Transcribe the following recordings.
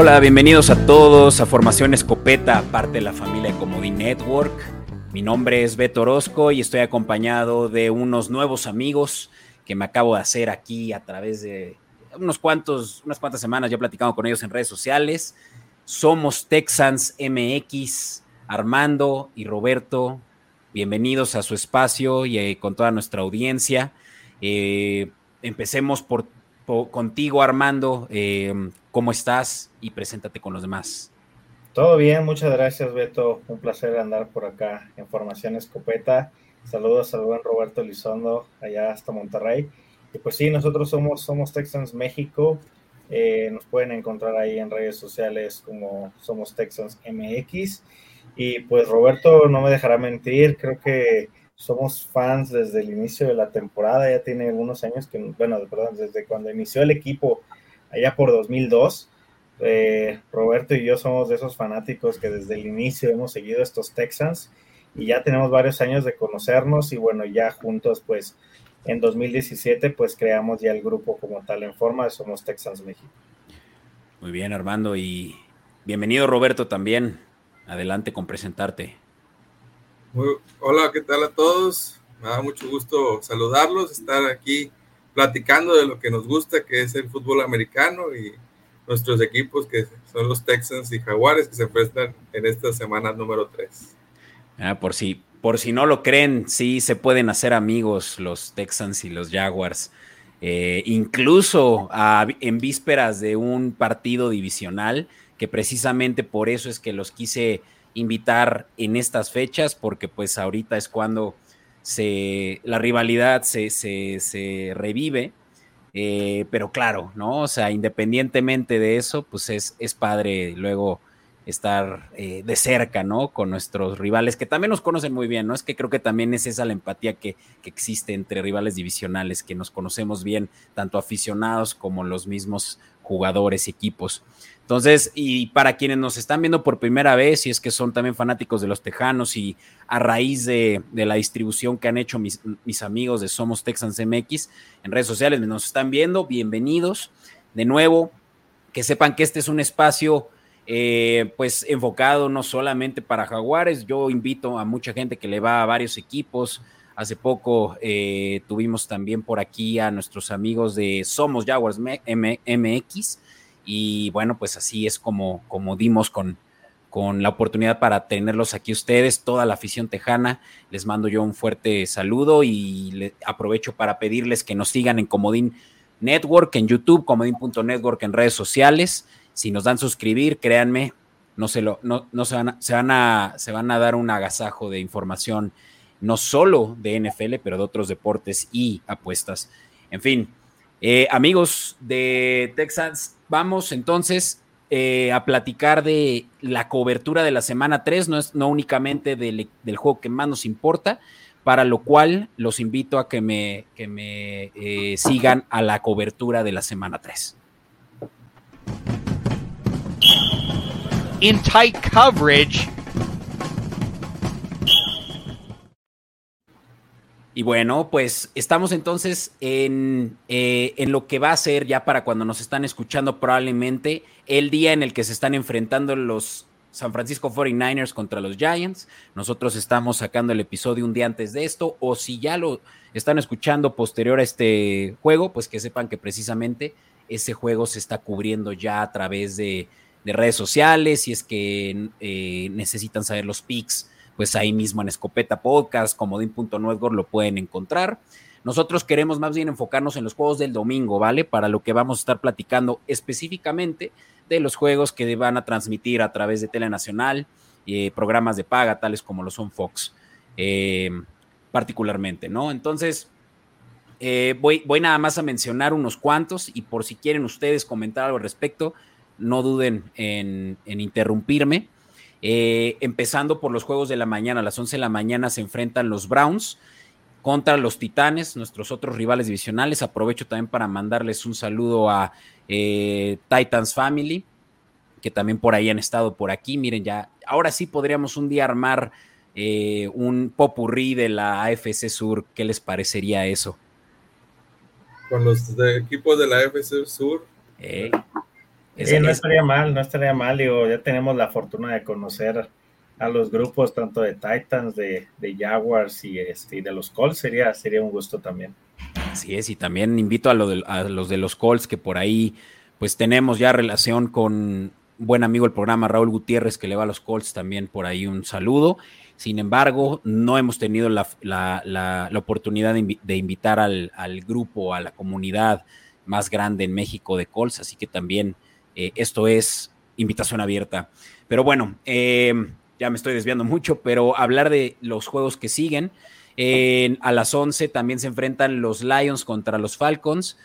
Hola, bienvenidos a todos a Formación Escopeta, parte de la familia Comodín Network. Mi nombre es Beto Orozco y estoy acompañado de unos nuevos amigos que me acabo de hacer aquí a través de unos cuantos, unas cuantas semanas. Ya he platicado con ellos en redes sociales. Somos Texans MX, Armando y Roberto. Bienvenidos a su espacio y eh, con toda nuestra audiencia. Eh, empecemos por, contigo, Armando. Eh, ¿Cómo estás? Y preséntate con los demás. Todo bien, muchas gracias, Beto. Un placer andar por acá en Formación Escopeta. Saludos al buen Roberto Lizondo, allá hasta Monterrey. Y pues sí, nosotros somos, somos Texans México. Eh, nos pueden encontrar ahí en redes sociales como Somos Texans MX. Y pues Roberto no me dejará mentir, creo que somos fans desde el inicio de la temporada, ya tiene algunos años que, bueno, perdón, desde cuando inició el equipo allá por 2002. Eh, Roberto y yo somos de esos fanáticos que desde el inicio hemos seguido estos Texans y ya tenemos varios años de conocernos y bueno, ya juntos pues en 2017 pues creamos ya el grupo como tal en forma de Somos Texans México. Muy bien Armando y bienvenido Roberto también. Adelante con presentarte. hola, ¿qué tal a todos? Me da mucho gusto saludarlos, estar aquí platicando de lo que nos gusta, que es el fútbol americano y nuestros equipos que son los Texans y Jaguares que se enfrentan en esta semana número 3. Ah, por si, por si no lo creen, sí se pueden hacer amigos los Texans y los Jaguars. Eh, incluso en vísperas de un partido divisional, que precisamente por eso es que los quise invitar en estas fechas, porque pues ahorita es cuando se, la rivalidad se, se, revive. Eh, pero claro, ¿no? O sea, independientemente de eso, pues es, es padre luego estar eh, de cerca, ¿no? Con nuestros rivales, que también nos conocen muy bien, ¿no? Es que creo que también es esa la empatía que, que, existe entre rivales divisionales, que nos conocemos bien, tanto aficionados como los mismos jugadores y equipos. Entonces, y para quienes nos están viendo por primera vez, y es que son también fanáticos de los Tejanos y a raíz de, la distribución que han hecho mis, amigos de Somos Texans MX en redes sociales, nos están viendo, bienvenidos. De nuevo, que sepan que este es un espacio eh, pues enfocado no solamente para jaguares, yo invito a mucha gente que le va a varios equipos. Hace poco eh, tuvimos también por aquí a nuestros amigos de Somos Jaguars MX y bueno, pues así es como, como dimos con, con la oportunidad para tenerlos aquí ustedes, toda la afición tejana. Les mando yo un fuerte saludo y aprovecho para pedirles que nos sigan en Comodín Network, en YouTube, comodín.network en redes sociales. Si nos dan suscribir, créanme, no se lo, no, no se, van a, se, van a, se van a dar un agasajo de información, no solo de NFL, pero de otros deportes y apuestas. En fin, eh, amigos de Texans, Vamos entonces eh, a platicar de la cobertura de la semana 3, no, es, no únicamente del, juego que más nos importa, para lo cual los invito a que me, que me eh, sigan a la cobertura de la semana 3. In tight coverage. Y bueno, pues estamos entonces en, eh, en, lo que va a ser ya para cuando nos están escuchando probablemente el día en el que se están enfrentando los San Francisco 49ers contra los Giants. Nosotros estamos sacando el episodio un día antes de esto, o si ya lo están escuchando posterior a este juego, pues que sepan que precisamente ese juego se está cubriendo ya a través de, redes sociales, si es que eh, necesitan saber los pics pues ahí mismo en Escopeta Podcast, comodín.network lo pueden encontrar. Nosotros queremos más bien enfocarnos en los juegos del domingo, ¿vale? Para lo que vamos a estar platicando específicamente de los juegos que van a transmitir a través de Telenacional, eh, programas de paga, tales como lo son Fox, eh, particularmente, ¿no? Entonces, eh, voy, voy nada más a mencionar unos cuantos y por si quieren ustedes comentar algo al respecto, no duden en, en interrumpirme. Eh, empezando por los juegos de la mañana, a las 11 de la mañana se enfrentan los Browns contra los Titanes, nuestros otros rivales divisionales. Aprovecho también para mandarles un saludo a eh, Titans Family, que también por ahí han estado por aquí. Miren, ya, ahora sí podríamos un día armar eh, un popurrí de la AFC Sur. ¿Qué les parecería eso? Con los equipos de la AFC Sur. No estaría mal, no estaría mal, digo, ya tenemos la fortuna de conocer a los grupos tanto de Titans, de, Jaguars y, este, de los Colts, sería, sería un gusto también. Así es, y también invito a, a los de los Colts que por ahí pues tenemos ya relación con buen amigo del programa Raúl Gutiérrez que le va a los Colts también por ahí un saludo. Sin embargo, no hemos tenido la, oportunidad de, invitar al, grupo, a la comunidad más grande en México de Colts, así que también eh, esto es invitación abierta. Pero bueno, eh, ya me estoy desviando mucho, pero hablar de los juegos que siguen. a las 11 también se enfrentan los Lions contra los Falcons.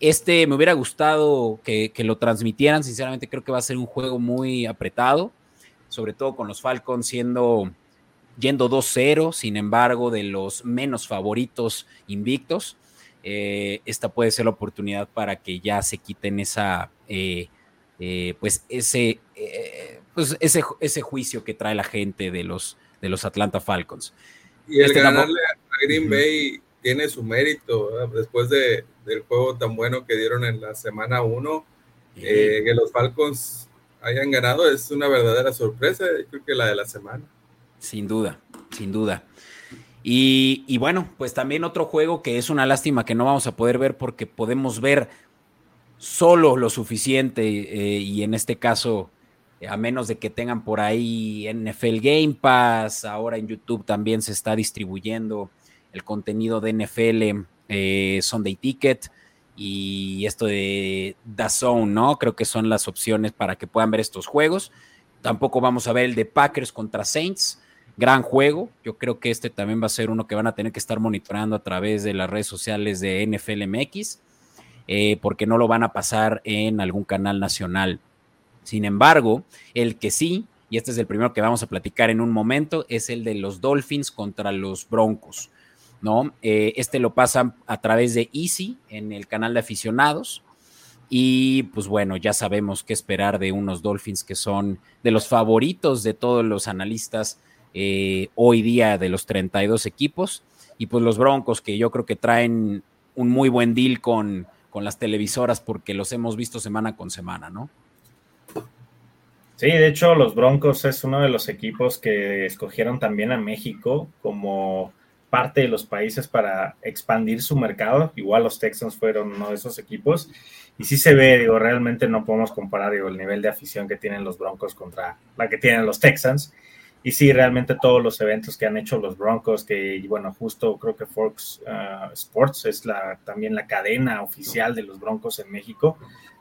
Este me hubiera gustado que, lo transmitieran. Sinceramente, creo que va a ser un juego muy apretado, sobre todo con los Falcons siendo yendo 2-0, sin embargo, de los menos favoritos invictos. Eh, esta puede ser la oportunidad para que ya se quiten esa, eh, pues ese, pues ese, ese juicio que trae la gente de los, de los Atlanta Falcons. Y el este ganarle a Green Bay tiene su mérito, después de, del juego tan bueno que dieron en la semana 1, que los Falcons hayan ganado es una verdadera sorpresa, creo que la de la semana. Sin duda, sin duda. Y, bueno, pues también otro juego que es una lástima que no vamos a poder ver porque podemos ver solo lo suficiente eh, y en este caso, a menos de que tengan por ahí NFL Game Pass, ahora en YouTube también se está distribuyendo el contenido de NFL eh, Sunday Ticket y esto de DAZN, ¿no? Creo que son las opciones para que puedan ver estos juegos. Tampoco vamos a ver el de Packers contra Saints gran juego. Yo creo que este también va a ser uno que van a tener que estar monitoreando a través de las redes sociales de NFL MX, eh, porque no lo van a pasar en algún canal nacional. Sin embargo, el que sí, y este es el primero que vamos a platicar en un momento, es el de los Dolphins contra los Broncos. ¿no? Eh, este lo pasan a través de Easy en el canal de aficionados. Y pues bueno, ya sabemos qué esperar de unos Dolphins que son de los favoritos de todos los analistas eh, hoy día de los 32 equipos. Y pues los Broncos, que yo creo que traen un muy buen deal con, con las televisoras porque los hemos visto semana con semana, ¿no? Sí, de hecho los Broncos es uno de los equipos que escogieron también a México como parte de los países para expandir su mercado. Igual los Texans fueron uno de esos equipos. Y sí se ve, digo, realmente no podemos comparar el nivel de afición que tienen los Broncos contra la que tienen los Texans. Y sí, realmente todos los eventos que han hecho los Broncos, que bueno, justo creo que Fox uh, Sports es la, también la cadena oficial de los Broncos en México,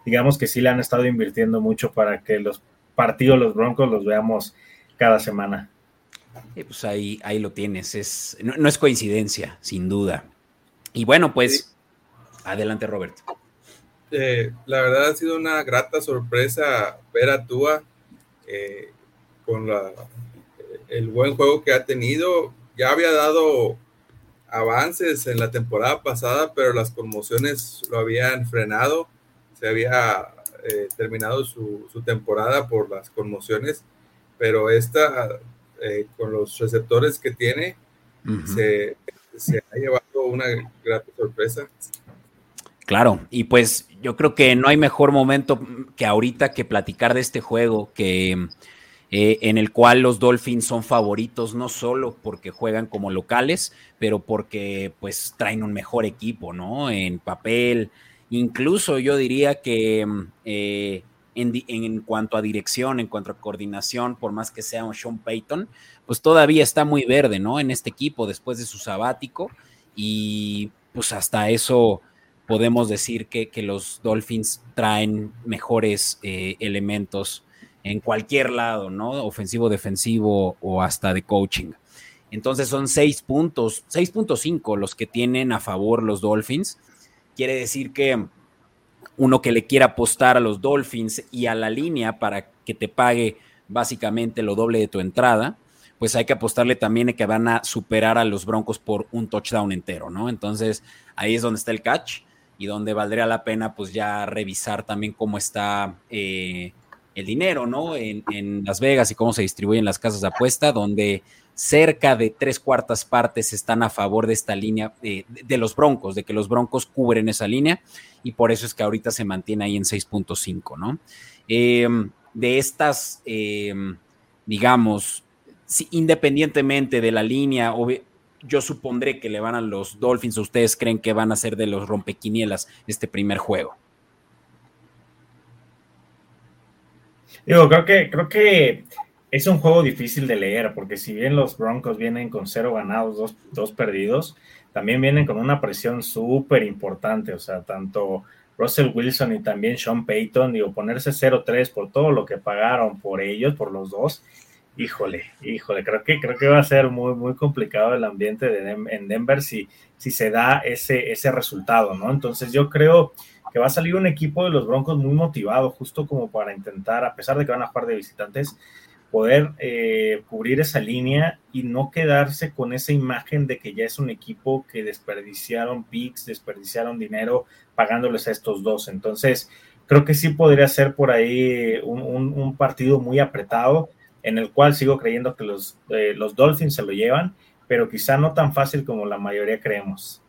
digamos que sí le han estado invirtiendo mucho para que los partidos los Broncos los veamos cada semana. pues ahí, ahí lo tienes, es, no, es coincidencia, sin duda. Y bueno, pues adelante Robert. Eh, la verdad ha sido una grata sorpresa ver a Tua eh, con la el buen juego que ha tenido. Ya había dado avances en la temporada pasada, pero las conmociones lo habían frenado. Se había eh, terminado su, temporada por las conmociones, pero esta, eh, con los receptores que tiene, se, se, ha llevado una gran sorpresa. Claro, y pues yo creo que no hay mejor momento que ahorita que platicar de este juego, que eh, en el cual los Dolphins son favoritos no solo porque juegan como locales, pero porque pues traen un mejor equipo, ¿no? En papel, incluso yo diría que mm, eh, en, cuanto a dirección, en cuanto a coordinación, por más que sea un Sean Payton, pues todavía está muy verde, ¿no? En este equipo después de su sabático y pues hasta eso podemos decir que, los Dolphins traen mejores eh, elementos en cualquier lado, ¿no? Ofensivo, defensivo o hasta de coaching. Entonces son seis puntos, 6.5 los que tienen a favor los Dolphins. Quiere decir que uno que le quiera apostar a los Dolphins y a la línea para que te pague básicamente lo doble de tu entrada, pues hay que apostarle también a que van a superar a los Broncos por un touchdown entero, ¿no? Entonces ahí es donde está el catch y donde valdría la pena pues ya revisar también cómo está eh, el dinero, ¿no? En, Las Vegas y cómo se distribuyen las casas de apuesta, donde cerca de tres cuartas partes están a favor de esta línea de, los Broncos, de que los Broncos cubren esa línea y por eso es que ahorita se mantiene ahí en 6.5, ¿no? em, de estas, em, digamos, independientemente de la línea, yo supondré que le van a los Dolphins, ¿ustedes creen que van a ser de los rompequinielas este primer juego? Digo, creo que, creo que es un juego difícil de leer, porque si bien los Broncos vienen con cero ganados, dos, perdidos, también vienen con una presión súper importante. O sea, tanto Russell Wilson y también Sean Payton, digo, ponerse 0-3 por todo lo que pagaron por ellos, por los dos, híjole, híjole, creo que, creo que va a ser muy, muy complicado el ambiente de en Denver si, si se da ese, ese resultado, ¿no? Entonces yo creo que va a salir un equipo de los Broncos muy motivado, justo como para intentar, a pesar de que van a jugar de visitantes, poder eh, cubrir esa línea y no quedarse con esa imagen de que ya es un equipo que desperdiciaron picks, desperdiciaron dinero pagándoles a estos dos. Entonces, creo que sí podría ser por ahí un, partido muy apretado, en el cual sigo creyendo que los, eh, los Dolphins se lo llevan, pero quizá no tan fácil como la mayoría creemos.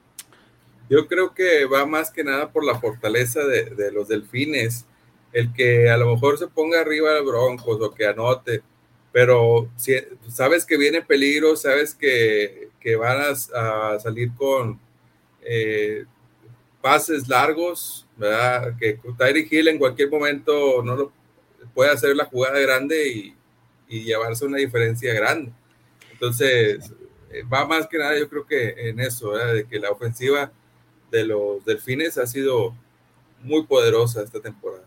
Yo creo que va más que nada por la fortaleza de, de los delfines. El que a lo mejor se ponga arriba de Broncos o que anote, pero si, sabes que viene peligro, sabes que, que van a, salir con eh, pases largos, ¿verdad? Que Tyree Hill en cualquier momento no lo, puede hacer la jugada grande y, y llevarse una diferencia grande. Entonces, eh, va más que nada, yo creo que en eso, ¿verdad? de que la ofensiva de los delfines ha sido muy poderosa esta temporada.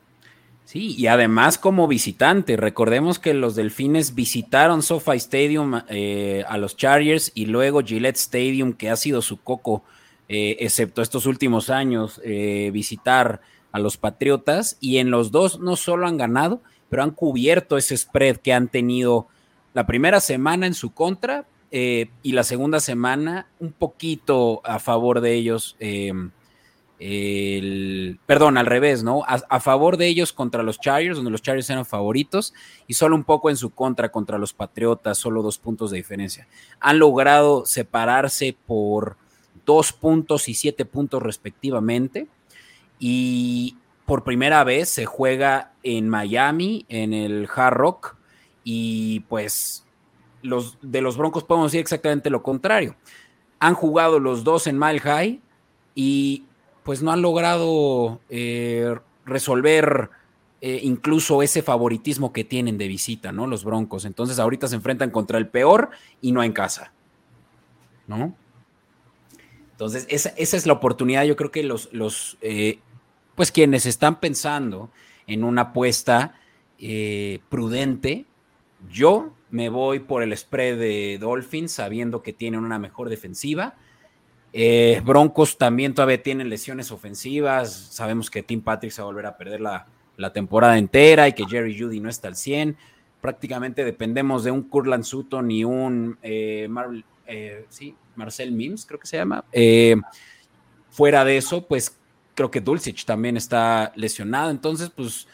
Sí, y además como visitante, recordemos que los Delfines visitaron SoFi Stadium eh, a los Chargers y luego Gillette Stadium, que ha sido su coco, eh, excepto estos últimos años, eh, visitar a los Patriotas. Y en los dos no solo han ganado, pero han cubierto ese spread que han tenido la primera semana en su contra y la segunda semana un poquito a favor de ellos el, perdón, al revés, ¿no? A, favor de ellos contra los Chargers, donde los Chargers eran favoritos, y solo un poco en su contra contra los Patriotas, solo dos puntos de diferencia. Han logrado separarse por dos puntos y siete puntos respectivamente, y por primera vez se juega en Miami, en el Hard Rock, y pues los de los Broncos podemos decir exactamente lo contrario. Han jugado los dos en Mile High y pues no han logrado eh, resolver eh, incluso ese favoritismo que tienen de visita, ¿no? Los Broncos. Entonces ahorita se enfrentan contra el peor y no en casa, ¿no? Entonces esa, es la oportunidad, yo creo que los, los eh, pues quienes están pensando en una apuesta prudente, yo me voy por el spread de Dolphins sabiendo que tienen una mejor defensiva eh, Broncos también todavía tienen lesiones ofensivas. Sabemos que Tim Patrick se va a volver a perder la, temporada entera y que Jerry Judy no está al 100. Prácticamente dependemos de un Kurtland Sutton y un eh, eh, Marcel Mims, creo que se llama. fuera de eso, pues creo que Dulcich también está lesionado. Entonces, pues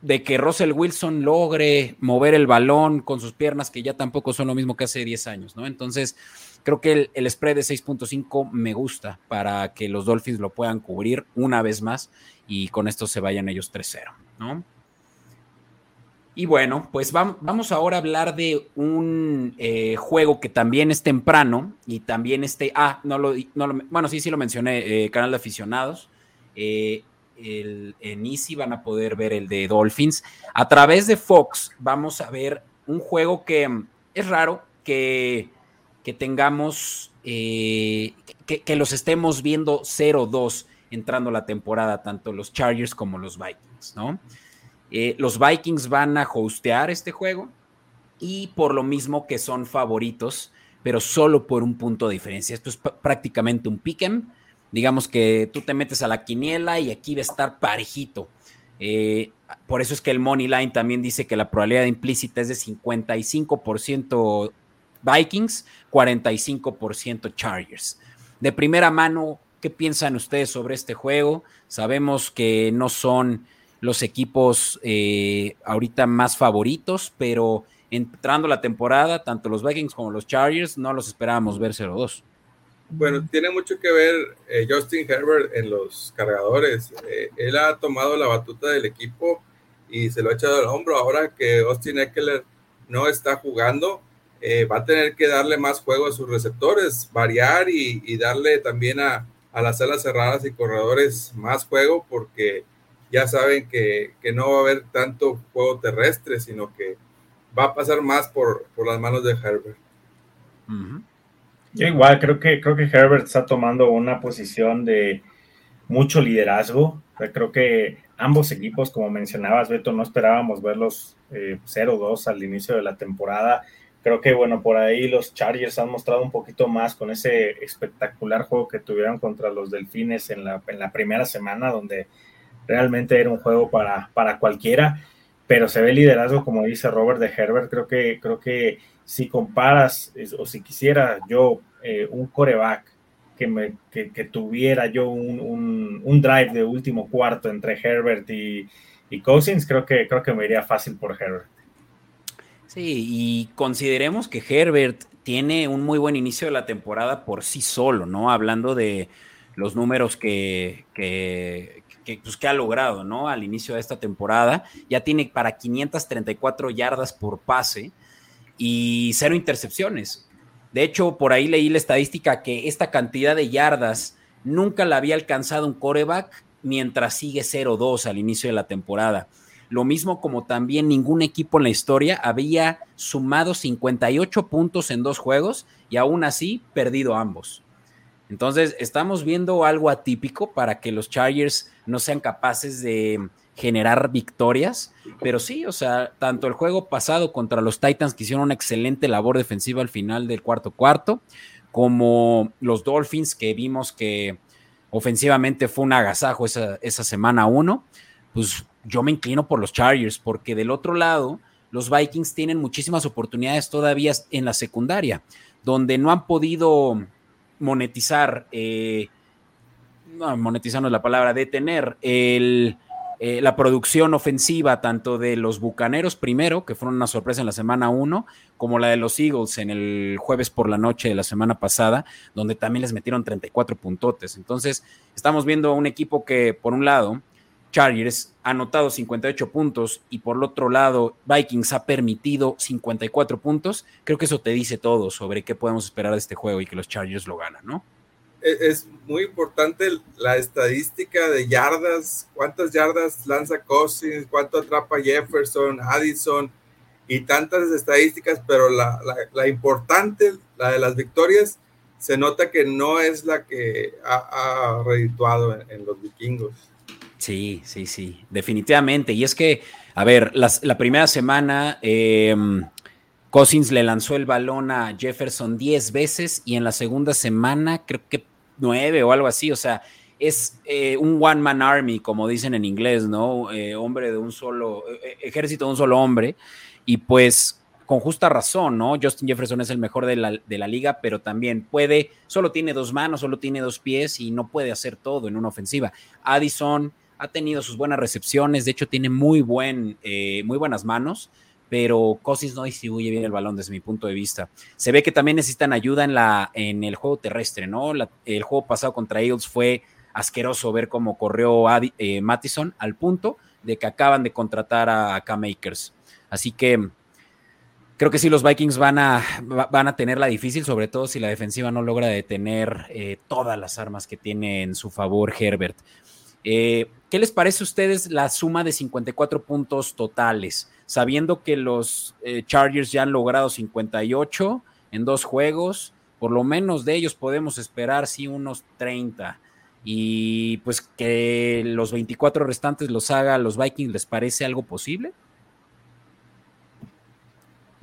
de que Russell Wilson logre mover el balón con sus piernas, que ya tampoco son lo mismo que hace 10 años, ¿no? Entonces, Creo que el, spread de 6.5 me gusta para que los Dolphins lo puedan cubrir una vez más y con esto se vayan ellos 3-0, ¿no? Y bueno, pues vamos ahora a hablar de un eh, juego que también es temprano y también este, ah, no lo, no bueno, sí, sí lo mencioné, eh, canal de aficionados. Eh, el, en Easy van a poder ver el de Dolphins. A través de Fox vamos a ver un juego que es raro, que que tengamos, eh, que, los estemos viendo 0-2 entrando la temporada, tanto los Chargers como los Vikings, ¿no? Eh, los Vikings van a hostear este juego y por lo mismo que son favoritos, pero solo por un punto de diferencia. Esto es prácticamente un pick'em. Digamos que tú te metes a la quiniela y aquí va a estar parejito. Eh, por eso es que el Money Line también dice que la probabilidad implícita es de 55% Vikings, 45% Chargers. De primera mano, ¿qué piensan ustedes sobre este juego? Sabemos que no son los equipos eh, ahorita más favoritos, pero entrando la temporada, tanto los Vikings como los Chargers no los esperábamos ver 0-2. Bueno, tiene mucho que ver eh, Justin Herbert en los cargadores. Eh, él ha tomado la batuta del equipo y se lo ha echado al hombro. Ahora que Austin Eckler no está jugando, eh, va a tener que darle más juego a sus receptores, variar y, darle también a, las alas cerradas y corredores más juego, porque ya saben que, no va a haber tanto juego terrestre, sino que va a pasar más por, las manos de Herbert. Yo igual creo que creo que Herbert está tomando una posición de mucho liderazgo. creo que ambos equipos, como mencionabas, Beto, no esperábamos verlos 0-2 eh, al inicio de la temporada. Creo que, bueno, por ahí los Chargers han mostrado un poquito más con ese espectacular juego que tuvieron contra los Delfines en la, en la primera semana, donde realmente era un juego para, para cualquiera, pero se ve liderazgo, como dice Robert de Herbert. Creo que, creo que si comparas, o si quisiera yo eh, un coreback que, me, que, tuviera yo un, un, drive de último cuarto entre Herbert y, Cousins, creo que, creo que me iría fácil por Herbert. Sí, y consideremos que Herbert tiene un muy buen inicio de la temporada por sí solo, ¿no? Hablando de los números que, que, pues, que ha logrado, ¿no? Al inicio de esta temporada. Ya tiene para 534 yardas por pase y cero intercepciones. De hecho, por ahí leí la estadística que esta cantidad de yardas nunca la había alcanzado un coreback mientras sigue 0-2 al inicio de la temporada. Lo mismo como también ningún equipo en la historia había sumado 58 puntos en dos juegos y aún así perdido ambos. Entonces, estamos viendo algo atípico para que los Chargers no sean capaces de generar victorias, pero sí, o sea, tanto el juego pasado contra los Titans que hicieron una excelente labor defensiva al final del cuarto cuarto, como los Dolphins que vimos que ofensivamente fue un agasajo esa, esa semana uno, pues yo me inclino por los Chargers, porque del otro lado, los Vikings tienen muchísimas oportunidades todavía en la secundaria, donde no han podido monetizar, eh, no, monetizar no es la palabra, detener el, eh, la producción ofensiva tanto de los Bucaneros primero, que fueron una sorpresa en la semana 1, como la de los Eagles en el jueves por la noche de la semana pasada, donde también les metieron 34 puntotes. Entonces, estamos viendo un equipo que, por un lado, Chargers ha anotado 58 puntos y por el otro lado Vikings ha permitido 54 puntos, creo que eso te dice todo sobre qué podemos esperar de este juego y que los Chargers lo ganan, ¿no? E-, es muy importante la estadística de yardas, cuántas yardas lanza Cousins, cuánto atrapa Jefferson, Addison y tantas estadísticas, pero la, la, importante, la de las victorias, se nota que no es la que ha, redituado en los vikingos. Sí, sí, sí, definitivamente. Y es que, a ver, la primera semana em, Cousins le lanzó el balón a Jefferson 10 veces y en la segunda semana creo que 9 o algo así. O sea, es eh, un one man army, como dicen en inglés, ¿no? Eh, hombre de un solo, eh, ejército de un solo hombre. Y pues con justa razón, ¿no? Justin Jefferson es el mejor de la, de la, liga, pero también puede, solo tiene dos manos, solo tiene dos pies y no puede hacer todo en una ofensiva. Addison ha tenido sus buenas recepciones, de hecho tiene muy, buen, muy buenas manos, pero Cousins no distribuye bien el balón desde mi punto de vista. Se ve que también necesitan ayuda en, la, en el juego terrestre, ¿no? el juego pasado contra Eagles fue asqueroso ver cómo corrió eh, Mattison al punto de que acaban de contratar a K-Makers. Así que creo que sí, los Vikings van a, van a tenerla difícil, sobre todo si la defensiva no logra detener eh, todas las armas que tiene en su favor Herbert. Eh, ¿Qué les parece a ustedes la suma de 54 puntos totales? Sabiendo que los eh, Chargers ya han logrado 58 en dos juegos, por lo menos de ellos podemos esperar, sí, unos 30. Y pues que los 24 restantes los haga los Vikings, ¿les parece algo posible?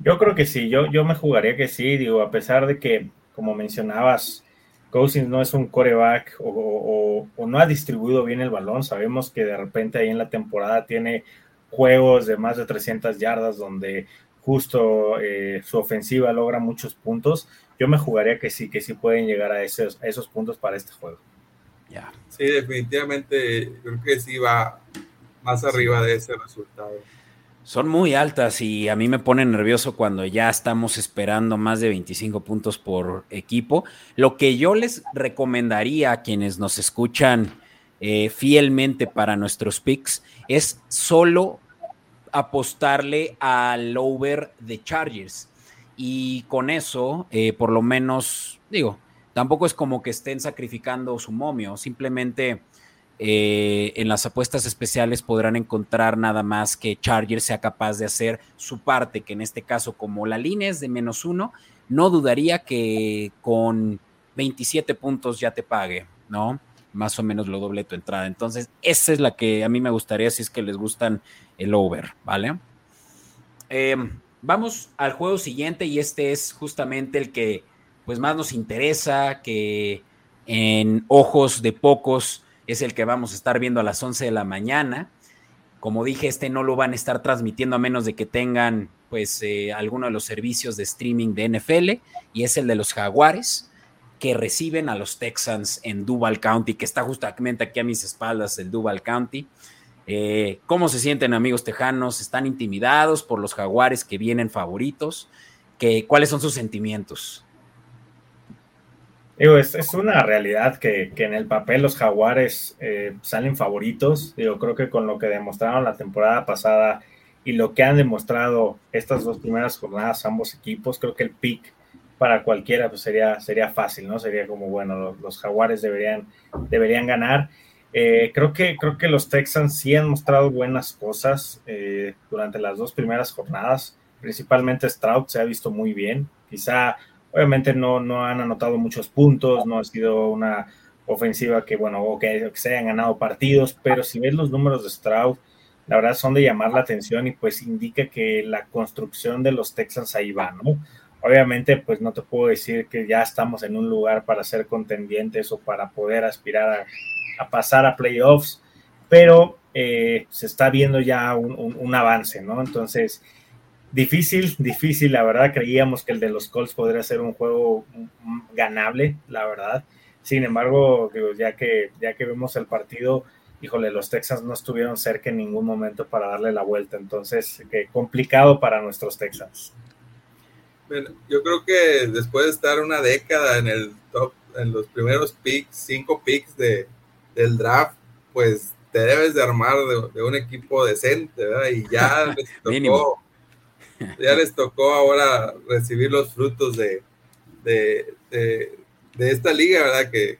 Yo creo que sí, yo, yo me jugaría que sí, digo, a pesar de que, como mencionabas, Cousins no es un coreback o, no ha distribuido bien el balón. Sabemos que de repente ahí en la temporada tiene juegos de más de 300 yardas donde justo eh, su ofensiva logra muchos puntos. Yo me jugaría que sí, que sí pueden llegar a esos, esos puntos para este juego. Sí, definitivamente creo que sí va más arriba de ese resultado. Son muy altas y a mí me pone nervioso cuando ya estamos esperando más de 25 puntos por equipo. Lo que yo les recomendaría a quienes nos escuchan eh, fielmente para nuestros picks es solo apostarle al over de Chargers. Y con eso, eh, por lo menos, digo, tampoco es como que estén sacrificando su momio, simplemente eh, en las apuestas especiales podrán encontrar nada más que Chargers sea capaz de hacer su parte, que en este caso, como la línea es de menos uno, no dudaría que con 27 puntos ya te pague, ¿no? Más o menos lo doble tu entrada. Entonces, esa es la que a mí me gustaría si es que les gustan el over, ¿vale? Em, vamos al juego siguiente y este es justamente el que pues más nos interesa, que en ojos de pocos es el que vamos a estar viendo a las 11 de la mañana. Como dije, este no lo van a estar transmitiendo a menos de que tengan pues eh, alguno de los servicios de streaming de NFL y es el de los Jaguares que reciben a los Texans en Duval County, que está justamente aquí a mis espaldas, el Duval County. Eh, ¿Cómo se sienten amigos tejanos? ¿Están intimidados por los jaguares que vienen favoritos? ¿Qué, ¿Cuáles son sus sentimientos? Es, una realidad que, en el papel los jaguares eh, salen favoritos. Digo, creo que con lo que demostraron la temporada pasada y lo que han demostrado estas dos primeras jornadas ambos equipos, creo que el pick para cualquiera pues sería, sería fácil, ¿no? Sería como, bueno, los, los jaguares deberían, deberían ganar. Eh, creo, que, creo que los Texans sí han mostrado buenas cosas eh, durante las dos primeras jornadas. Principalmente Stroud se ha visto muy bien. Quizá, obviamente, no, no han anotado muchos puntos, no ha sido una ofensiva que, bueno, o que, que, se hayan ganado partidos, pero si ves los números de Stroud, la verdad son de llamar la atención y pues indica que la construcción de los Texans ahí va, ¿no? Obviamente, pues no te puedo decir que ya estamos en un lugar para ser contendientes o para poder aspirar a a pasar a playoffs, pero eh, se está viendo ya un, avance, ¿no? Entonces, difícil, difícil, la verdad, creíamos que el de los Colts podría ser un juego ganable, la verdad. Sin embargo, ya que, ya que vemos el partido, híjole, los Texans no estuvieron cerca en ningún momento para darle la vuelta, entonces, complicado para nuestros Texans. Bueno, yo creo que después de estar una década en el top, en los primeros picks, cinco picks de, del draft, pues te debes de armar de, un equipo decente, ¿verdad? Y ya les tocó, ya les tocó ahora recibir los frutos de, de, esta liga, ¿verdad? Que,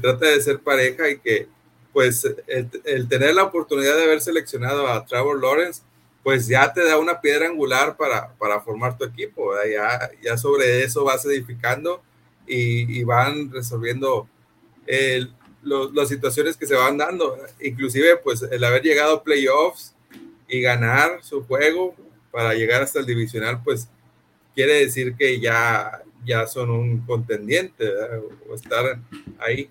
trata de ser pareja y que, pues, el, tener la oportunidad de haber seleccionado a Trevor Lawrence, pues ya te da una piedra angular para, para formar tu equipo, ¿verdad? Ya, ya sobre eso vas edificando y, y van resolviendo el, las situaciones que se van dando. Inclusive, pues el haber llegado a playoffs y ganar su juego para llegar hasta el divisional, pues quiere decir que ya, ya son un contendiente o estar ahí.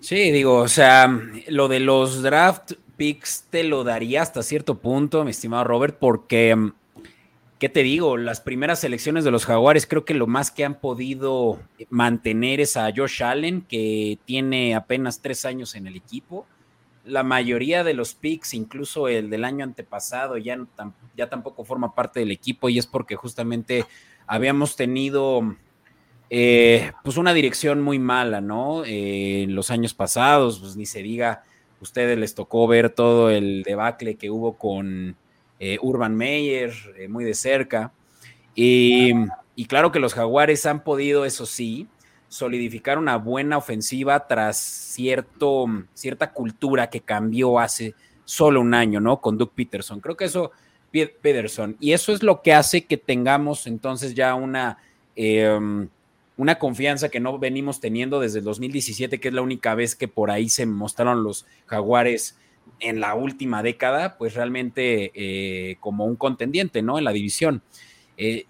Sí, digo, o sea, lo de los draft picks te lo daría hasta cierto punto, mi estimado Robert, porque ¿qué te digo? Las primeras selecciones de los Jaguares creo que lo más que han podido mantener es a Josh Allen, que tiene apenas tres años en el equipo. La mayoría de los picks, incluso el del año antepasado, ya, tampoco forma parte del equipo y es porque justamente habíamos tenido eh, pues una dirección muy mala, ¿no? Eh, en los años pasados, pues ni se diga, ustedes les tocó ver todo el debacle que hubo con eh, Urban Meyer, eh, muy de cerca. Y, claro que los jaguares han podido, eso sí, solidificar una buena ofensiva tras cierto, cierta cultura que cambió hace solo un año, ¿no? Con Doug Peterson. Creo que eso, Peterson, y eso es lo que hace que tengamos entonces ya una, em, una confianza que no venimos teniendo desde el 2017, que es la única vez que por ahí se mostraron los jaguares en la última década, pues realmente eh, como un contendiente, ¿no? En la división. Eh,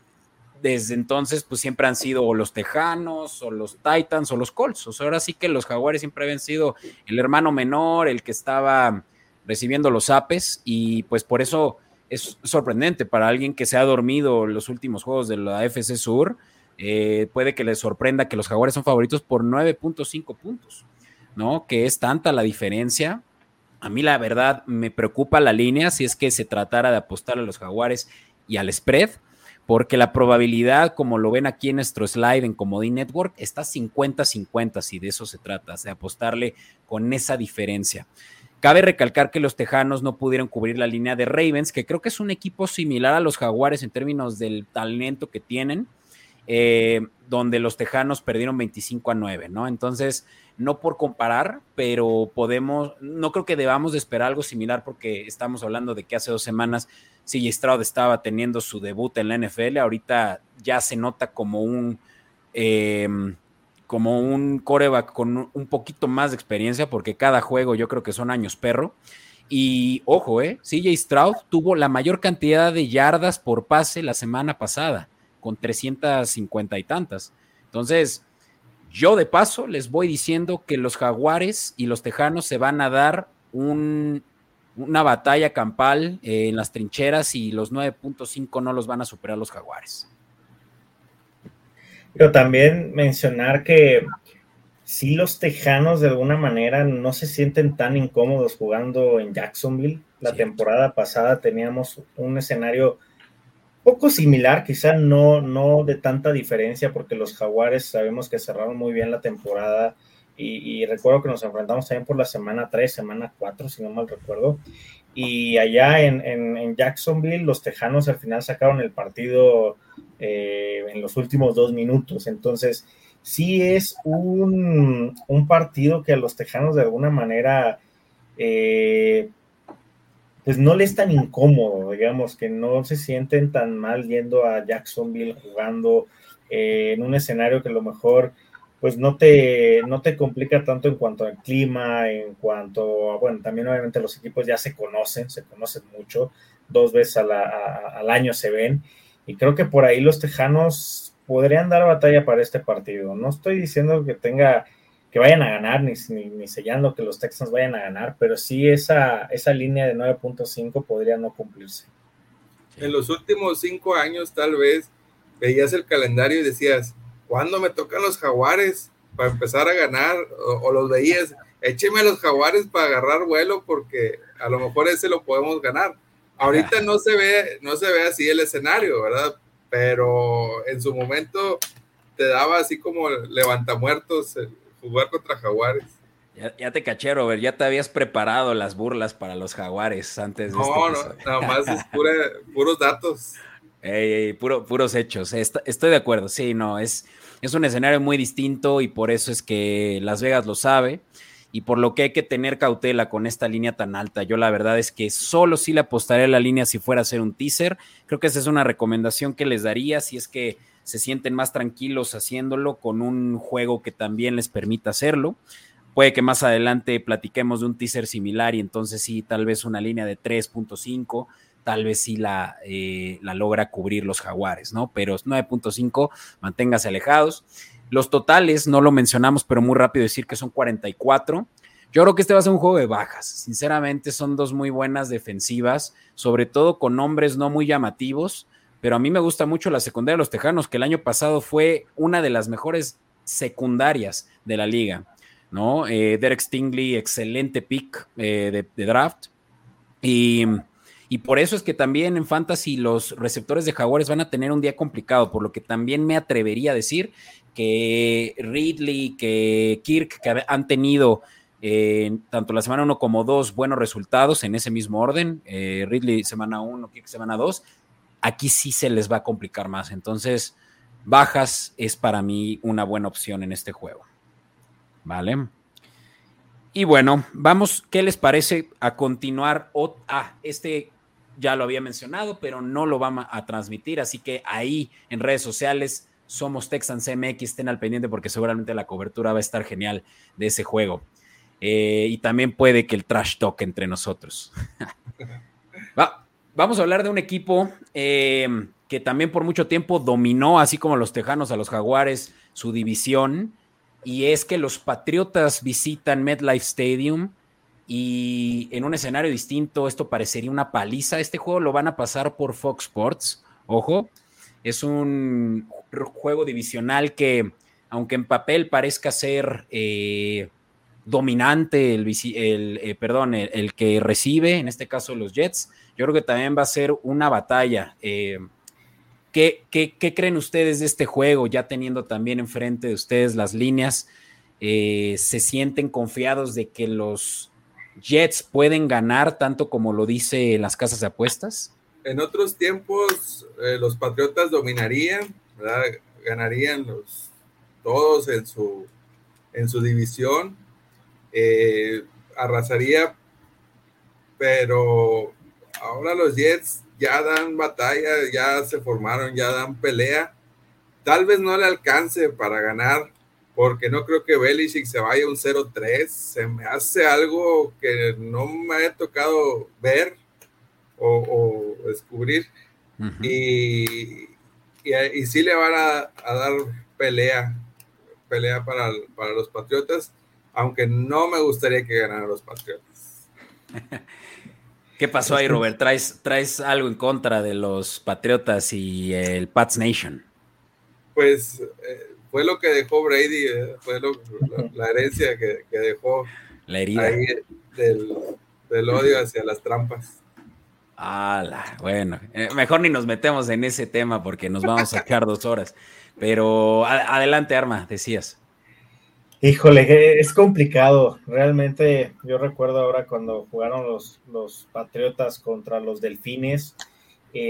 desde entonces, pues siempre han sido los Tejanos, o los Titans, o los Colts. O sea, ahora sí que los Jaguares siempre habían sido el hermano menor, el que estaba recibiendo los apes, y pues por eso es sorprendente para alguien que se ha dormido los últimos juegos de la FC Sur. Eh, puede que le sorprenda que los Jaguares son favoritos por 9.5 puntos, ¿no? Que es tanta la diferencia a mí la verdad me preocupa la línea si es que se tratara de apostar a los jaguares y al spread, porque la probabilidad, como lo ven aquí en nuestro slide en Comodín Network, está 50-50 si de eso se trata, de apostarle con esa diferencia. Cabe recalcar que los Tejanos no pudieron cubrir la línea de Ravens, que creo que es un equipo similar a los Jaguares en términos del talento que tienen, eh, donde los Tejanos perdieron 25 a 9, ¿no? Entonces, no por comparar, pero podemos, no creo que debamos de esperar algo similar porque estamos hablando de que hace dos semanas CJ Stroud estaba teniendo su debut en la NFL, ahorita ya se nota como un... Em, como un coreback con un poquito más de experiencia, porque cada juego yo creo que son años perro. Y ojo, eh, CJ Stroud tuvo la mayor cantidad de yardas por pase la semana pasada, con 350 y tantas. Entonces, yo de paso les voy diciendo que los jaguares y los tejanos se van a dar una batalla campal eh, en las trincheras y los 9.5 no los van a superar los jaguares. Pero también mencionar que si los tejanos de alguna manera no se sienten tan incómodos jugando en Jacksonville. La temporada pasada teníamos un escenario poco similar, quizá no, no de tanta diferencia, porque los Jaguares sabemos que cerraron muy bien la temporada y, recuerdo que nos enfrentamos también por la semana 3, semana 4, si no mal recuerdo. Y allá en, Jacksonville, los Tejanos al final sacaron el partido eh, en los últimos dos minutos. Entonces, sí es un, un, partido que a los Tejanos de alguna manera eh, pues no les es tan incómodo, digamos, que no se sienten tan mal yendo a Jacksonville jugando eh, en un escenario que a lo mejor pues no te, no te complica tanto en cuanto al clima, en cuanto a, bueno, también obviamente los equipos ya se conocen, se conocen mucho, dos veces al año se ven, y creo que por ahí los Tejanos podrían dar batalla para este partido. No estoy diciendo que tenga que vayan a ganar, ni, ni, sellando que los Texans vayan a ganar, pero sí esa, esa línea de 9.5 podría no cumplirse. En los últimos cinco años, tal vez, veías el calendario y decías, ¿cuándo me tocan los jaguares para empezar a ganar? O, los veías, écheme a los jaguares para agarrar vuelo porque a lo mejor ese lo podemos ganar. Ahorita no se ve, no se ve así el escenario, ¿verdad? Pero en su momento te daba así como levantamuertos jugar contra Jaguares. Ya, te caché, Robert, ya te habías preparado las burlas para los Jaguares antes de No, este no, nada más es puros datos. puro, puros hechos. estoy de acuerdo, sí, no, es, es un escenario muy distinto y por eso es que Las Vegas lo sabe y por lo que hay que tener cautela con esta línea tan alta. Yo la verdad es que solo sí le apostaré a la línea si fuera a ser un teaser. Creo que esa es una recomendación que les daría si es que se sienten más tranquilos haciéndolo con un juego que también les permita hacerlo. Puede que más adelante platiquemos de un teaser similar y entonces sí, tal vez una línea de 3.5, tal vez sí la, eh, la logra cubrir los jaguares, ¿no? Pero 9.5, manténgase alejados. Los totales, no lo mencionamos, pero muy rápido decir que son 44. Yo creo que este va a ser un juego de bajas. Sinceramente, son dos muy buenas defensivas, sobre todo con nombres no muy llamativos pero a mí me gusta mucho la secundaria de los Tejanos, que el año pasado fue una de las mejores secundarias de la liga, ¿no? Eh, Derek Stingley, excelente pick eh, de, draft. Y, y, por eso es que también en Fantasy los receptores de Jaguares van a tener un día complicado, por lo que también me atrevería a decir que Ridley, que Kirk, que han tenido eh, tanto la semana 1 como 2 buenos resultados en ese mismo orden, Ridley semana 1, Kirk semana 2, aquí sí se les va a complicar más. Entonces, bajas es para mí una buena opción en este juego. ¿Vale? Y bueno, vamos, ¿qué les parece a continuar? ah, este ya lo había mencionado, pero no lo vamos a transmitir, así que ahí en redes sociales somos Texans MX, estén al pendiente porque seguramente la cobertura va a estar genial de ese juego. Eh, y también puede que el trash talk entre nosotros. va, Vamos a hablar de un equipo eh, que también por mucho tiempo dominó, así como los Tejanos a los Jaguares, su división. Y es que los Patriotas visitan MetLife Stadium y en un escenario distinto esto parecería una paliza. Este juego lo van a pasar por Fox Sports. Ojo, es un juego divisional que, aunque en papel parezca ser eh, dominante, el, eh, perdón, el, que recibe, en este caso los Jets, yo creo que también va a ser una batalla. Eh, ¿qué, creen ustedes de este juego? Ya teniendo también enfrente de ustedes las líneas, eh, ¿se sienten confiados de que los Jets pueden ganar tanto como lo dice las casas de apuestas? En otros tiempos los Patriotas dominarían, ganarían los, todos en su, en su división, eh, arrasaría, pero ahora los Jets ya dan batalla, ya se formaron, ya dan pelea. Tal vez no le alcance para ganar, porque no creo que Belichick se vaya un 0-3. Se me hace algo que no me ha tocado ver o, descubrir. y, y, sí le van a, dar pelea, pelea para, para, los Patriotas, aunque no me gustaría que ganaran los Patriotas. ¿Qué pasó ahí, Robert? ¿Traes, ¿Traes algo en contra de los Patriotas y el Pats Nation? Pues eh, fue lo que dejó Brady, eh, fue la, herencia que, dejó la herida. ahí del, odio hacia las trampas. Ah, bueno, eh, mejor ni nos metemos en ese tema porque nos vamos a sacar dos horas. Pero adelante, Arma, decías. Híjole, es complicado. Realmente, yo recuerdo ahora cuando jugaron los, los Patriotas contra los Delfines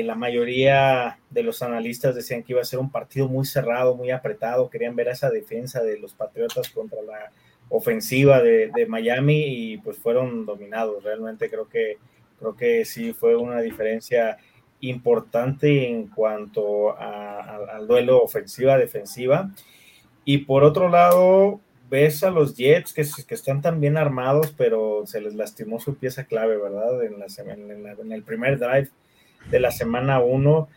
la mayoría de los analistas decían que iba a ser un partido muy cerrado, muy apretado, querían ver esa defensa de los Patriotas contra la ofensiva de, Miami y pues fueron dominados. Realmente creo que, creo que sí fue una diferencia importante en cuanto al duelo ofensiva-defensiva. Y por otro lado, ves a los Jets que, que, están tan bien armados, pero se les lastimó su pieza clave, ¿verdad? En, la, en el primer drive de la semana 1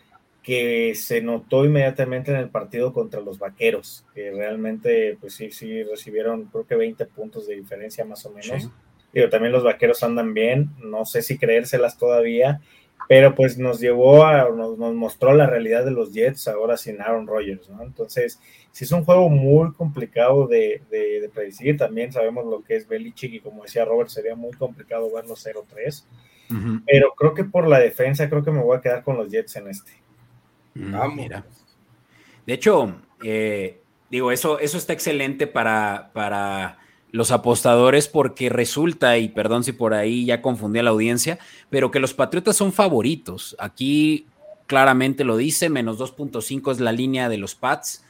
que se notó inmediatamente en el partido contra los Vaqueros, que realmente, pues sí, sí recibieron creo que 20 puntos de diferencia más o menos. Pero también los Vaqueros andan bien, no sé si creérselas todavía, pero pues nos llevó a, nos, mostró la realidad de los Jets ahora sin Aaron Rodgers, ¿no? Entonces, sí es un juego muy complicado de, de, de predecir, también sabemos lo que es Belichick y como decía Robert, sería muy complicado verlo 0-3 pero creo que por la defensa, creo que me voy a quedar con los Jets en este. Mm, Vamos. Mira. De hecho, eh, digo, eso, eso está excelente para, para los apostadores porque resulta, y perdón si por ahí ya confundí a la audiencia, pero que los Patriotas son favoritos. Aquí claramente lo dice, menos 2.5 es la línea de los Pats,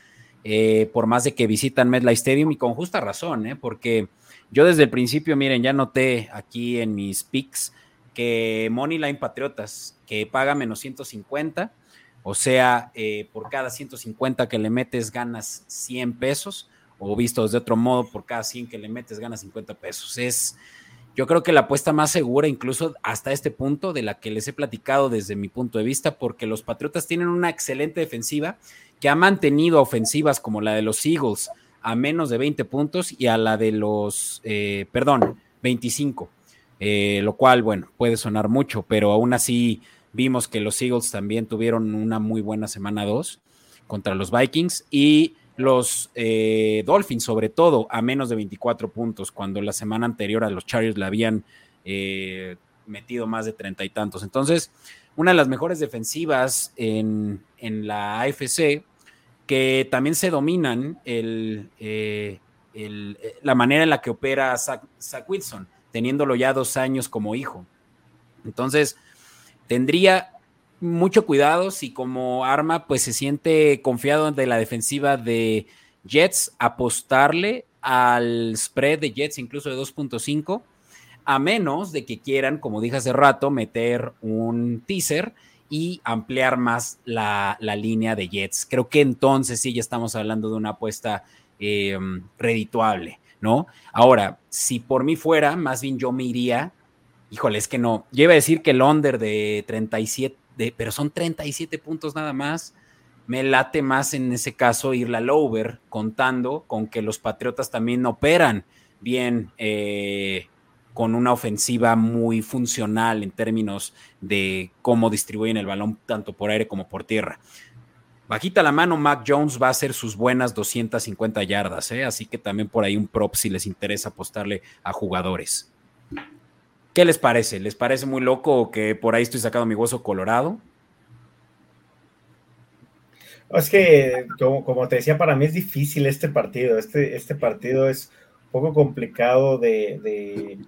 eh, por más de que visitan MetLife Stadium y con justa razón, ¿eh? porque yo desde el principio, miren, ya noté aquí en mis picks que Moneyline Patriotas, que paga menos 150, o sea, eh, por cada 150 que le metes ganas 100 pesos, o visto de otro modo, por cada 100 que le metes ganas 50 pesos. Es, yo creo que la apuesta más segura, incluso hasta este punto, de la que les he platicado desde mi punto de vista, porque los Patriotas tienen una excelente defensiva que ha mantenido ofensivas como la de los Eagles a menos de 20 puntos y a la de los, eh, perdón, 25 eh, lo cual, bueno, puede sonar mucho, pero aún así vimos que los Eagles también tuvieron una muy buena semana 2 contra los Vikings y los eh, Dolphins, sobre todo, a menos de 24 puntos, cuando la semana anterior a los Chargers le habían eh, metido más de treinta y tantos. Entonces, una de las mejores defensivas en, la AFC, que también se dominan el, la manera en la que opera Zach Wilson teniéndolo ya dos años como hijo. Entonces, tendría mucho cuidado si como arma pues se siente confiado de la defensiva de Jets, apostarle al spread de Jets incluso de 2.5, a menos de que quieran, como dije hace rato, meter un teaser y ampliar más la, línea de Jets. Creo que entonces sí ya estamos hablando de una apuesta eh, redituable. ¿no? Ahora, si por mí fuera, más bien yo me iría, híjole, es que no, yo iba a decir que el under de 37, pero son 37 puntos nada más. Me late más en ese caso ir al over, contando con que los Patriotas también operan bien eh, con una ofensiva muy funcional en términos de cómo distribuyen el balón tanto por aire como por tierra. Bajita la mano, Mac Jones va a hacer sus buenas 250 yardas, ¿eh? así que también por ahí un prop si les interesa apostarle a jugadores. ¿Qué les parece? ¿Les parece muy loco que por ahí estoy sacando mi hueso colorado? Es que, como, te decía, para mí es difícil este partido. Este, este partido es un poco complicado de,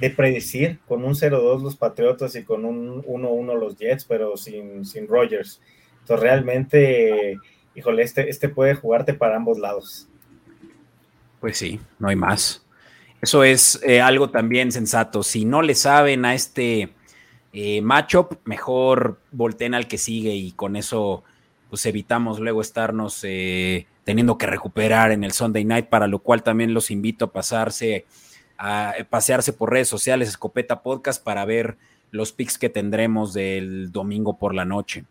de predecir con un 0-2 los Patriotas y con un 1-1 los Jets, pero sin, sin Rogers. Entonces realmente, híjole, este, este puede jugarte para ambos lados. Pues sí, no hay más. Eso es eh, algo también sensato. Si no le saben a este eh, matchup, mejor volteen al que sigue y con eso pues evitamos luego estarnos eh, teniendo que recuperar en el Sunday Night, para lo cual también los invito a pasarse a pasearse por redes sociales, Escopeta Podcast, para ver los picks que tendremos del domingo por la noche.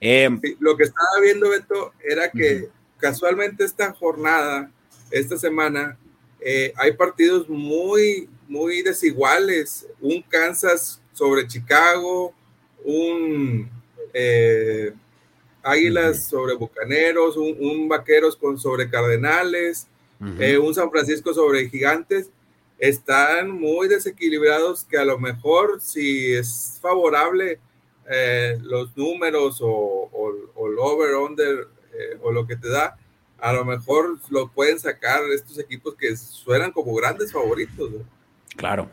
Em, lo que estaba viendo, Beto, era que casualmente esta jornada, esta semana, eh, hay partidos muy, muy desiguales. Un Kansas sobre Chicago, un eh, Águilas sobre Bucaneros, un, Vaqueros con sobre Cardenales, eh, un San Francisco sobre Gigantes. Están muy desequilibrados que a lo mejor si es favorable eh, los números o, el over, under eh, o lo que te da, a lo mejor lo pueden sacar estos equipos que suenan como grandes favoritos. Claro.